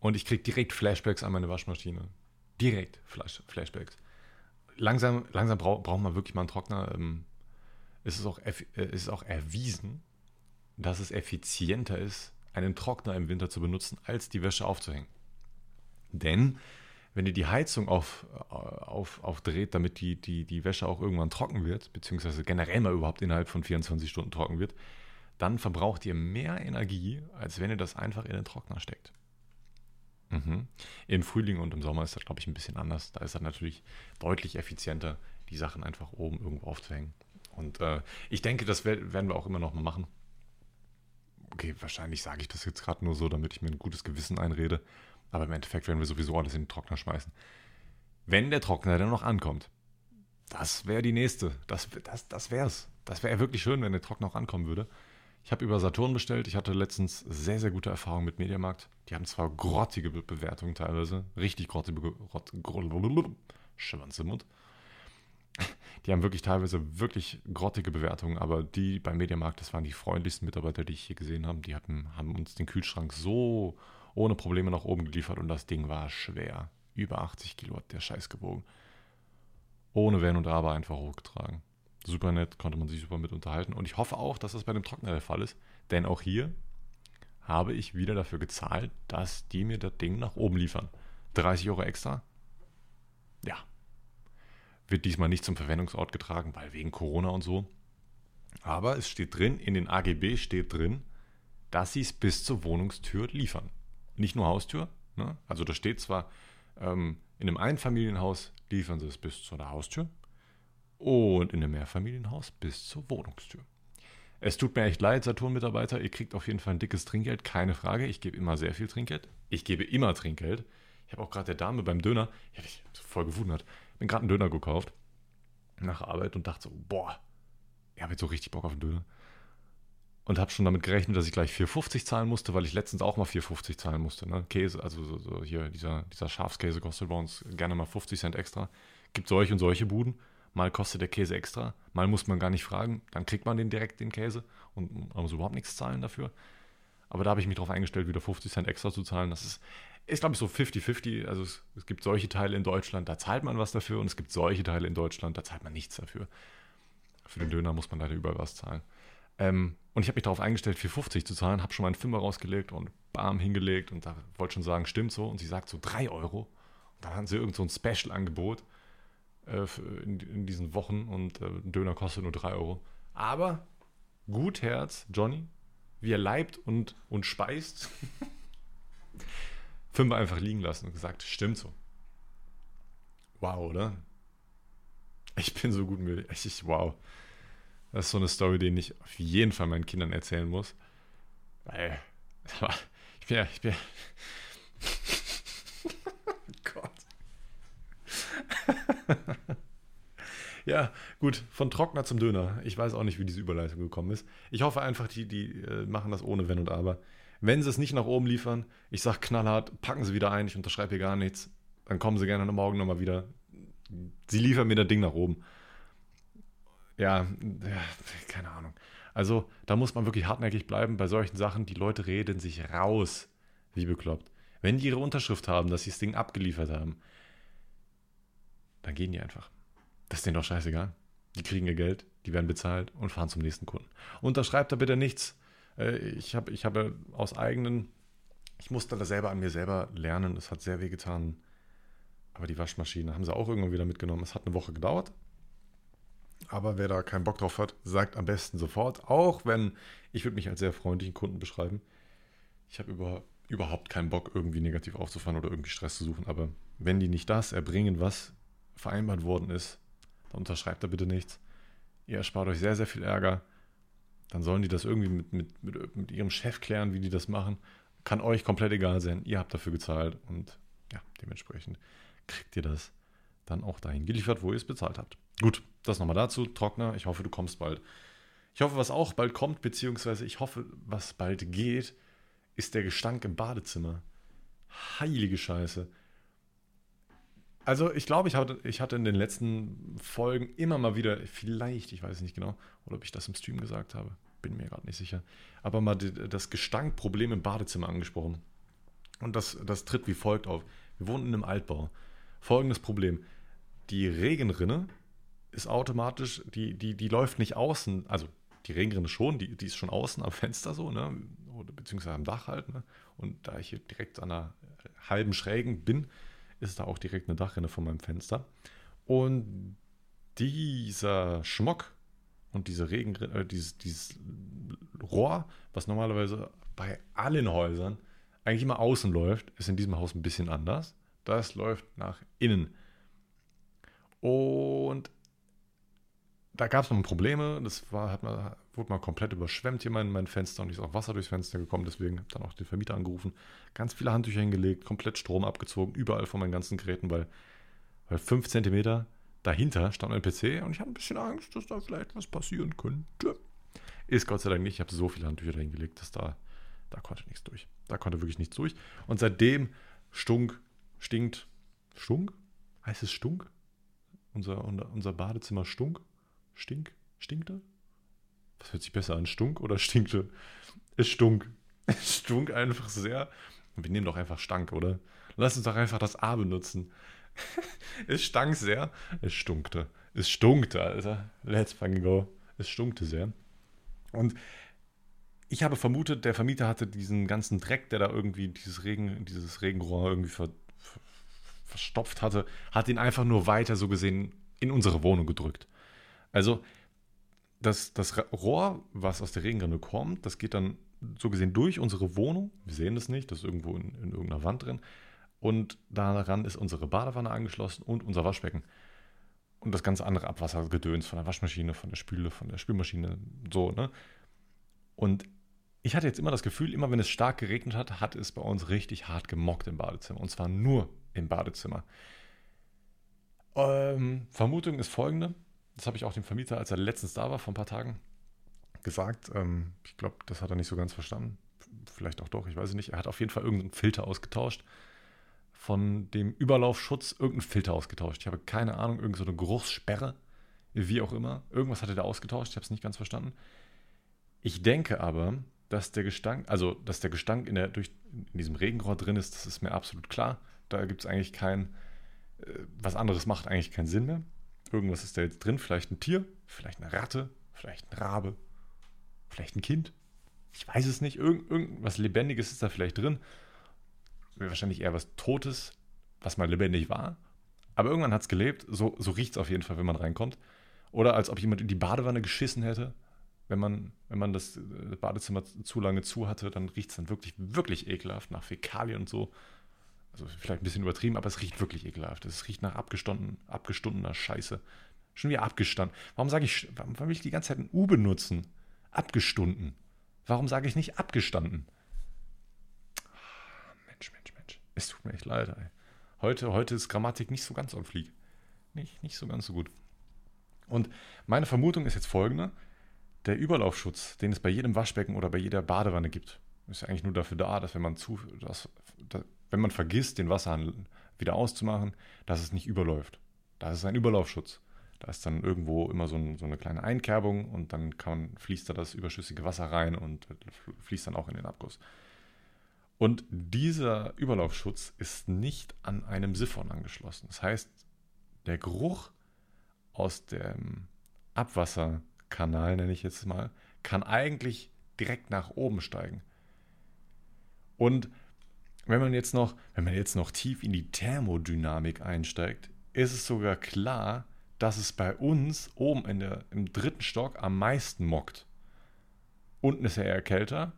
Und ich kriege direkt Flashbacks an meine Waschmaschine. Direkt Flash Flashbacks. Langsam, langsam braucht brauch man wirklich mal einen Trockner. Ähm, ist, es auch, äh, ist es auch erwiesen, dass es effizienter ist, einen Trockner im Winter zu benutzen, als die Wäsche aufzuhängen. Denn wenn ihr die Heizung auf, auf, aufdreht, damit die, die, die Wäsche auch irgendwann trocken wird, beziehungsweise generell mal überhaupt innerhalb von 24 Stunden trocken wird, dann verbraucht ihr mehr Energie, als wenn ihr das einfach in den Trockner steckt. Mhm. Im Frühling und im Sommer ist das, glaube ich, ein bisschen anders. Da ist das natürlich deutlich effizienter, die Sachen einfach oben irgendwo aufzuhängen. Und äh, ich denke, das werden wir auch immer noch mal machen. Okay, wahrscheinlich sage ich das jetzt gerade nur so, damit ich mir ein gutes Gewissen einrede. Aber im Endeffekt werden wir sowieso alles in den Trockner schmeißen. Wenn der Trockner dann noch ankommt, das wäre die nächste. Das, das, das wäre es. Das wäre wirklich schön, wenn der Trockner noch ankommen würde. Ich habe über Saturn bestellt. Ich hatte letztens sehr, sehr gute Erfahrungen mit Mediamarkt. Die haben zwar grottige Bewertungen teilweise, richtig grottige, grott, Schwanz im Mund. Die haben wirklich teilweise wirklich grottige Bewertungen, aber die beim Mediamarkt, das waren die freundlichsten Mitarbeiter, die ich hier gesehen habe. Die hatten, haben uns den Kühlschrank so ohne Probleme nach oben geliefert und das Ding war schwer. Über 80 Kilo hat der Scheiß gewogen. Ohne Wenn und Aber einfach hochgetragen. Super nett, konnte man sich super mit unterhalten. Und ich hoffe auch, dass das bei dem Trockner der Fall ist. Denn auch hier habe ich wieder dafür gezahlt, dass die mir das Ding nach oben liefern. 30 Euro extra? Ja. Wird diesmal nicht zum Verwendungsort getragen, weil wegen Corona und so. Aber es steht drin, in den AGB steht drin, dass sie es bis zur Wohnungstür liefern. Nicht nur Haustür. Ne? Also da steht zwar, ähm, in einem Einfamilienhaus liefern sie es bis zur Haustür und in einem Mehrfamilienhaus bis zur Wohnungstür. Es tut mir echt leid, Saturn-Mitarbeiter, ihr kriegt auf jeden Fall ein dickes Trinkgeld, keine Frage. Ich gebe immer sehr viel Trinkgeld. Ich gebe immer Trinkgeld. Ich habe auch gerade der Dame beim Döner, ich habe mich voll gewundert, bin gerade einen Döner gekauft nach Arbeit und dachte so, boah, ich habe jetzt so richtig Bock auf einen Döner. Und habe schon damit gerechnet, dass ich gleich 4,50 zahlen musste, weil ich letztens auch mal 4,50 zahlen musste. Ne? Käse, also so, so hier, dieser, dieser Schafskäse kostet bei uns gerne mal 50 Cent extra. Gibt solche und solche Buden. Mal kostet der Käse extra, mal muss man gar nicht fragen, dann kriegt man den direkt, den Käse, und man muss überhaupt nichts zahlen dafür. Aber da habe ich mich darauf eingestellt, wieder 50 Cent extra zu zahlen. Das ist, ist glaube ich, so 50-50. Also es, es, gibt solche Teile in Deutschland, da zahlt man was dafür und es gibt solche Teile in Deutschland, da zahlt man nichts dafür. Für den Döner muss man leider überall was zahlen. Ähm, und ich habe mich darauf eingestellt, 4,50 zu zahlen, habe schon meinen Fünfer rausgelegt und bam, hingelegt und da wollte schon sagen, stimmt so. Und sie sagt so 3 Euro. Und dann hatten sie irgend so ein Special-Angebot äh, in, in, diesen Wochen und äh, ein Döner kostet nur 3 Euro. Aber gut Herz, Johnny, wie er leibt und, und speist, Fünfer einfach liegen lassen und gesagt, stimmt so. Wow, oder? Ich bin so gut mit. Ich, wow. Das ist so eine Story, die ich auf jeden Fall meinen Kindern erzählen muss. Weil, ich bin ja, ich bin ja. ja, gut, von Trockner zum Döner. Ich weiß auch nicht, wie diese Überleitung gekommen ist. Ich hoffe einfach, die, die äh, machen das ohne Wenn und Aber. Wenn sie es nicht nach oben liefern, ich sage knallhart, packen sie wieder ein, ich unterschreibe hier gar nichts, dann kommen sie gerne morgen nochmal wieder. Sie liefern mir das Ding nach oben. Ja, ja, keine Ahnung. Also, da muss man wirklich hartnäckig bleiben bei solchen Sachen. Die Leute reden sich raus, wie bekloppt. Wenn die ihre Unterschrift haben, dass sie das Ding abgeliefert haben, dann gehen die einfach. Das ist denen doch scheißegal. Die kriegen ihr Geld, die werden bezahlt und fahren zum nächsten Kunden. Unterschreibt da bitte nichts. Äh, ich habe ich hab aus eigenen, ich musste das selber an mir selber lernen. Es hat sehr weh getan. Aber die Waschmaschine haben sie auch irgendwann wieder mitgenommen. Es hat eine Woche gedauert. Aber wer da keinen Bock drauf hat, sagt am besten sofort. Auch wenn, ich würde mich als sehr freundlichen Kunden beschreiben. Ich habe über, überhaupt keinen Bock, irgendwie negativ aufzufahren oder irgendwie Stress zu suchen. Aber wenn die nicht das erbringen, was vereinbart worden ist, dann unterschreibt da bitte nichts. Ihr erspart euch sehr, sehr viel Ärger. Dann sollen die das irgendwie mit, mit, mit, mit ihrem Chef klären, wie die das machen. Kann euch komplett egal sein. Ihr habt dafür gezahlt und ja, dementsprechend kriegt ihr das dann auch dahin geliefert, wo ihr es bezahlt habt. Gut, das nochmal dazu. Trockner, ich hoffe, du kommst bald. Ich hoffe, was auch bald kommt, beziehungsweise ich hoffe, was bald geht, ist der Gestank im Badezimmer. Heilige Scheiße. Also ich glaube, ich hatte, ich hatte in den letzten Folgen immer mal wieder, vielleicht, ich weiß nicht genau, oder ob ich das im Stream gesagt habe, bin mir gerade nicht sicher, aber mal das Gestankproblem im Badezimmer angesprochen. Und das, das tritt wie folgt auf. Wir wohnen in einem Altbau. Folgendes Problem. Die Regenrinne ist automatisch, die, die, die läuft nicht außen, also die Regenrinne schon, die, die ist schon außen am Fenster so, ne? Oder beziehungsweise am Dach halt, ne? Und da ich hier direkt an einer halben Schrägen bin, ist da auch direkt eine Dachrinne von meinem Fenster. Und dieser Schmock und diese Regen, äh, dieses, dieses Rohr, was normalerweise bei allen Häusern eigentlich immer außen läuft, ist in diesem Haus ein bisschen anders. Das läuft nach innen. Und da gab es noch Probleme. Das war, hat man, wurde mal komplett überschwemmt hier mein, mein Fenster und ist auch Wasser durchs Fenster gekommen. Deswegen habe ich dann auch den Vermieter angerufen. Ganz viele Handtücher hingelegt, komplett Strom abgezogen, überall von meinen ganzen Geräten, weil, weil fünf Zentimeter dahinter stand mein PC und ich hatte ein bisschen Angst, dass da vielleicht was passieren könnte. Ist Gott sei Dank nicht. Ich habe so viele Handtücher dahingelegt, dass da, da konnte nichts durch. Da konnte wirklich nichts durch. Und seitdem stunk, stinkt, stunk? Heißt es stunk? unser, unser Badezimmer stunk. Stink? Stinkte? Was hört sich besser an? Stunk oder stinkte? Es stunk. Es stunk einfach sehr. Wir nehmen doch einfach Stank, oder? Lass uns doch einfach das A benutzen. es stank sehr. Es stunkte. Es stunkte, Alter. Let's fucking go. Es stunkte sehr. Und ich habe vermutet, der Vermieter hatte diesen ganzen Dreck, der da irgendwie dieses, Regen, dieses Regenrohr irgendwie ver, ver, verstopft hatte, hat ihn einfach nur weiter so gesehen in unsere Wohnung gedrückt. Also das, das Rohr, was aus der Regenrinne kommt, das geht dann so gesehen durch unsere Wohnung. Wir sehen das nicht, das ist irgendwo in, in irgendeiner Wand drin. Und daran ist unsere Badewanne angeschlossen und unser Waschbecken. Und das ganze andere Abwassergedöns von der Waschmaschine, von der Spüle, von der Spülmaschine, so, ne? Und ich hatte jetzt immer das Gefühl, immer wenn es stark geregnet hat, hat es bei uns richtig hart gemockt im Badezimmer. Und zwar nur im Badezimmer. Ähm, Vermutung ist folgende. Das habe ich auch dem Vermieter, als er letztens da war, vor ein paar Tagen, gesagt. Ähm, ich glaube, das hat er nicht so ganz verstanden. Vielleicht auch doch, ich weiß es nicht. Er hat auf jeden Fall irgendeinen Filter ausgetauscht. Von dem Überlaufschutz irgendeinen Filter ausgetauscht. Ich habe keine Ahnung, irgendeine so Geruchssperre, wie auch immer. Irgendwas hat er da ausgetauscht, ich habe es nicht ganz verstanden. Ich denke aber, dass der Gestank, also dass der Gestank in, der, durch, in diesem Regenrohr drin ist, das ist mir absolut klar. Da gibt es eigentlich kein, äh, was anderes macht eigentlich keinen Sinn mehr. Irgendwas ist da jetzt drin, vielleicht ein Tier, vielleicht eine Ratte, vielleicht ein Rabe, vielleicht ein Kind. Ich weiß es nicht. Irgend, irgendwas Lebendiges ist da vielleicht drin. Wahrscheinlich eher was Totes, was mal lebendig war. Aber irgendwann hat es gelebt. So, so riecht es auf jeden Fall, wenn man reinkommt. Oder als ob jemand in die Badewanne geschissen hätte wenn man, wenn man das äh, Badezimmer zu lange zu hatte, dann riecht es dann wirklich, wirklich ekelhaft nach Fäkalien und so. Also vielleicht ein bisschen übertrieben, aber es riecht wirklich ekelhaft. Es riecht nach abgestunden, abgestundener Scheiße. Schon wieder abgestanden. Warum sage ich, warum will ich die ganze Zeit ein U benutzen? Abgestunden. Warum sage ich nicht abgestanden? Mensch, Mensch, Mensch. Es tut mir echt leid, ey. Heute, heute ist Grammatik nicht so ganz on fleek. Nicht, nicht so ganz so gut. Und meine Vermutung ist jetzt folgende. Der Überlaufschutz, den es bei jedem Waschbecken oder bei jeder Badewanne gibt, ist ja eigentlich nur dafür da, dass wenn man zu, dass, wenn man vergisst, den Wasserhahn wieder auszumachen, dass es nicht überläuft. Das ist ein Überlaufschutz. Da ist dann irgendwo immer so, ein, so, eine kleine Einkerbung und dann kann, fließt da das überschüssige Wasser rein und fließt dann auch in den Abguss. Und dieser Überlaufschutz ist nicht an einem Siphon angeschlossen. Das heißt, der Geruch aus dem Abwasser Kanal, nenne ich jetzt mal, kann eigentlich direkt nach oben steigen. Und wenn man jetzt noch, wenn man jetzt noch tief in die Thermodynamik einsteigt, ist es sogar klar, dass es bei uns oben in der, im dritten Stock am meisten mockt. Unten ist er eher kälter.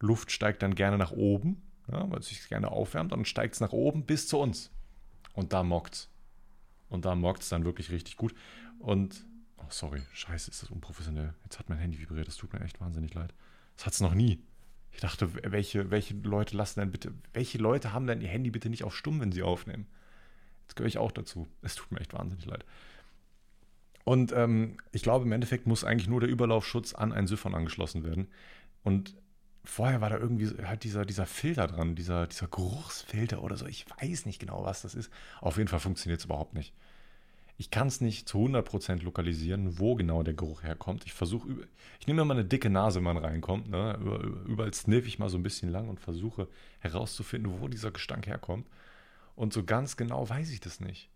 Luft steigt dann gerne nach oben, ja, weil es sich gerne aufwärmt, und steigt es nach oben bis zu uns. Und da mockt es. Und da mockt es dann wirklich richtig gut. Und sorry, scheiße, ist das unprofessionell. Jetzt hat mein Handy vibriert, das tut mir echt wahnsinnig leid. Das hat es noch nie. Ich dachte, welche, welche Leute lassen denn bitte, welche Leute haben denn ihr Handy bitte nicht auf stumm, wenn sie aufnehmen? Jetzt gehöre ich auch dazu. Es tut mir echt wahnsinnig leid. Und ähm, ich glaube, im Endeffekt muss eigentlich nur der Überlaufschutz an ein Siphon angeschlossen werden. Und vorher war da irgendwie halt dieser, dieser Filter dran, dieser, dieser Geruchsfilter oder so. Ich weiß nicht genau, was das ist. Auf jeden Fall funktioniert es überhaupt nicht ich kann es nicht zu 100% lokalisieren, wo genau der Geruch herkommt. Ich versuche, ich nehme mal eine dicke Nase, wenn man reinkommt. Ne? Überall sniff ich mal so ein bisschen lang und versuche herauszufinden, wo dieser Gestank herkommt. Und so ganz genau weiß ich das nicht.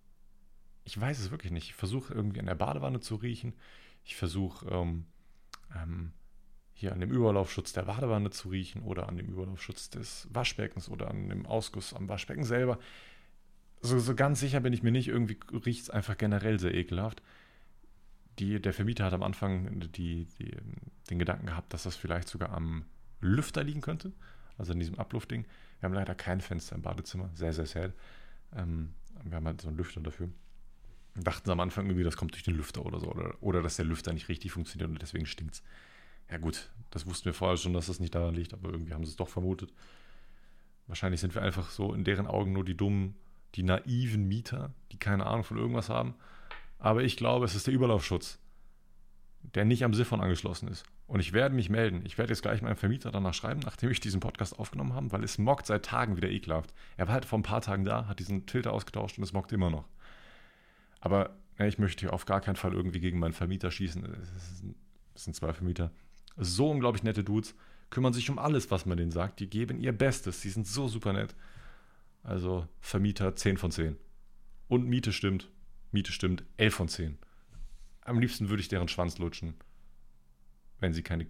Ich weiß es wirklich nicht. Ich versuche irgendwie an der Badewanne zu riechen. Ich versuche ähm, ähm, hier an dem Überlaufschutz der Badewanne zu riechen oder an dem Überlaufschutz des Waschbeckens oder an dem Ausguss am Waschbecken selber so, so ganz sicher bin ich mir nicht. Irgendwie riecht es einfach generell sehr ekelhaft. Die, der Vermieter hat am Anfang die, die, den Gedanken gehabt, dass das vielleicht sogar am Lüfter liegen könnte, also in diesem Ablufting. Wir haben leider kein Fenster im Badezimmer, sehr, sehr sad. Ähm, wir haben halt so einen Lüfter dafür. Dachten sie am Anfang irgendwie, das kommt durch den Lüfter oder so. Oder, oder dass der Lüfter nicht richtig funktioniert und deswegen stinkt es. Ja, gut, das wussten wir vorher schon, dass das nicht daran liegt, aber irgendwie haben sie es doch vermutet. Wahrscheinlich sind wir einfach so in deren Augen nur die dummen die naiven Mieter, die keine Ahnung von irgendwas haben. Aber ich glaube, es ist der Überlaufschutz, der nicht am Siphon angeschlossen ist. Und ich werde mich melden. Ich werde jetzt gleich meinem Vermieter danach schreiben, nachdem ich diesen Podcast aufgenommen habe, weil es mockt seit Tagen wieder ekelhaft. Er war halt vor ein paar Tagen da, hat diesen Filter ausgetauscht und es mockt immer noch. Aber ja, ich möchte auf gar keinen Fall irgendwie gegen meinen Vermieter schießen. Das sind zwei Vermieter. So unglaublich nette Dudes. Kümmern sich um alles, was man denen sagt. Die geben ihr Bestes. Die sind so super nett. Also Vermieter 10 von 10. Und Miete stimmt. Miete stimmt 11 von 10. Am liebsten würde ich deren Schwanz lutschen. Wenn sie keine.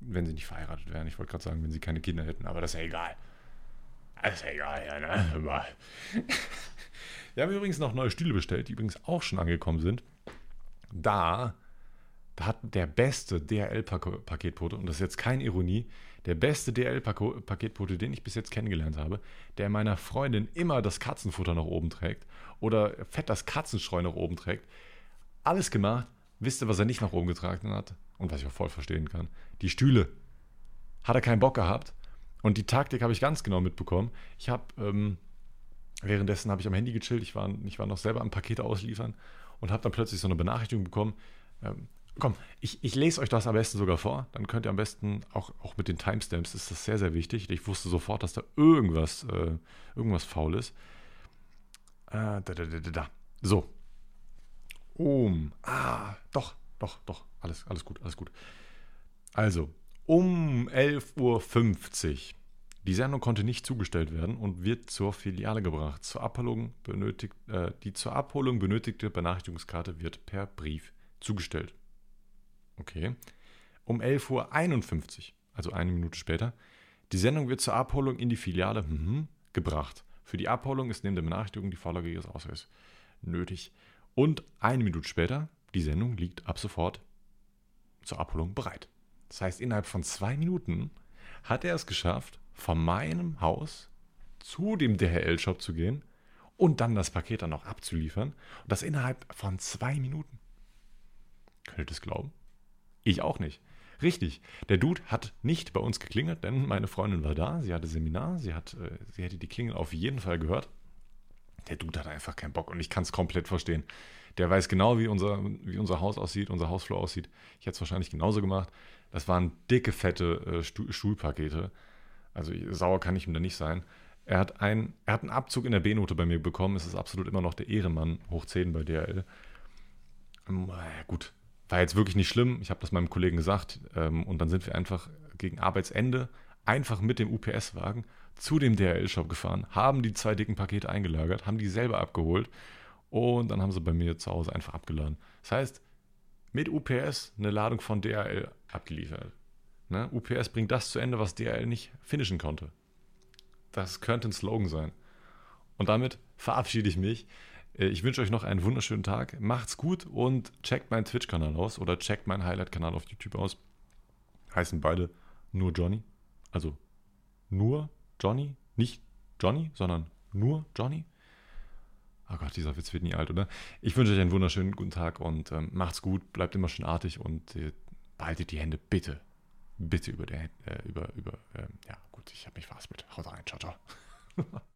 Wenn sie nicht verheiratet wären. Ich wollte gerade sagen, wenn sie keine Kinder hätten. Aber das ist ja egal. Das ist ja egal, ja, ne? Wir haben übrigens noch neue Stühle bestellt, die übrigens auch schon angekommen sind. Da, da hat der beste DHL-Paketbote, und das ist jetzt keine Ironie, der beste DHL-Paketbote, den ich bis jetzt kennengelernt habe, der meiner Freundin immer das Katzenfutter nach oben trägt oder fett das Katzenstreu nach oben trägt. Alles gemacht. Wisst ihr, was er nicht nach oben getragen hat? Und was ich auch voll verstehen kann. Die Stühle. Hat er keinen Bock gehabt. Und die Taktik habe ich ganz genau mitbekommen. Ich habe ähm, Währenddessen habe ich am Handy gechillt, ich war, ich war noch selber am Pakete ausliefern und habe dann plötzlich so eine Benachrichtigung bekommen. Ähm, komm, ich, ich lese euch das am besten sogar vor. Dann könnt ihr am besten, auch, auch mit den Timestamps ist das sehr, sehr wichtig. Ich wusste sofort, dass da irgendwas, äh, irgendwas faul ist. Äh, da, da, da, da. So. Um. Ah, doch, doch, doch. Alles, alles gut, alles gut. Also, um 11.50 Uhr die Sendung konnte nicht zugestellt werden und wird zur Filiale gebracht. Zur Abholung benötigt, äh, die zur Abholung benötigte Benachrichtigungskarte wird per Brief zugestellt. Okay. Um 11.51 Uhr, also eine Minute später, die Sendung wird zur Abholung in die Filiale mhm, gebracht. Für die Abholung ist neben der Benachrichtigung die Vorlage Ihres Ausweises nötig. Und eine Minute später, die Sendung liegt ab sofort zur Abholung bereit. Das heißt, innerhalb von zwei Minuten hat er es geschafft, von meinem Haus zu dem DHL-Shop zu gehen und dann das Paket dann noch abzuliefern. Und das innerhalb von zwei Minuten. Könnt ihr das glauben? Ich auch nicht. Richtig, der Dude hat nicht bei uns geklingelt, denn meine Freundin war da, sie hatte Seminar, sie, hat, äh, sie hätte die Klingel auf jeden Fall gehört. Der Dude hat einfach keinen Bock und ich kann es komplett verstehen. Der weiß genau, wie unser, wie unser Haus aussieht, unser Hausflur aussieht. Ich hätte es wahrscheinlich genauso gemacht. Das waren dicke, fette äh, Schulpakete. Also sauer kann ich ihm da nicht sein. Er hat, ein, er hat einen Abzug in der B-Note bei mir bekommen. Es ist absolut immer noch der Ehrenmann, hoch 10 bei DRL. Ähm, gut, war jetzt wirklich nicht schlimm. Ich habe das meinem Kollegen gesagt. Ähm, und dann sind wir einfach gegen Arbeitsende einfach mit dem UPS-Wagen zu dem DRL-Shop gefahren, haben die zwei dicken Pakete eingelagert, haben die selber abgeholt und dann haben sie bei mir zu Hause einfach abgeladen. Das heißt, mit UPS eine Ladung von DRL abgeliefert. Ne? UPS bringt das zu Ende, was DRL nicht finishen konnte. Das könnte ein Slogan sein. Und damit verabschiede ich mich. Äh, ich wünsche euch noch einen wunderschönen Tag. Macht's gut und checkt meinen Twitch-Kanal aus oder checkt meinen Highlight-Kanal auf YouTube aus. Heißen beide nur Johnny. Also nur Johnny. Nicht Johnny, sondern nur Johnny. Oh Gott, dieser Witz wird nie alt, oder? Ich wünsche euch einen wunderschönen guten Tag und ähm, macht's gut, bleibt immer schön artig und äh, behaltet die Hände bitte bitte über der, äh, über, über, äh, ja gut, ich habe mich verhaspelt.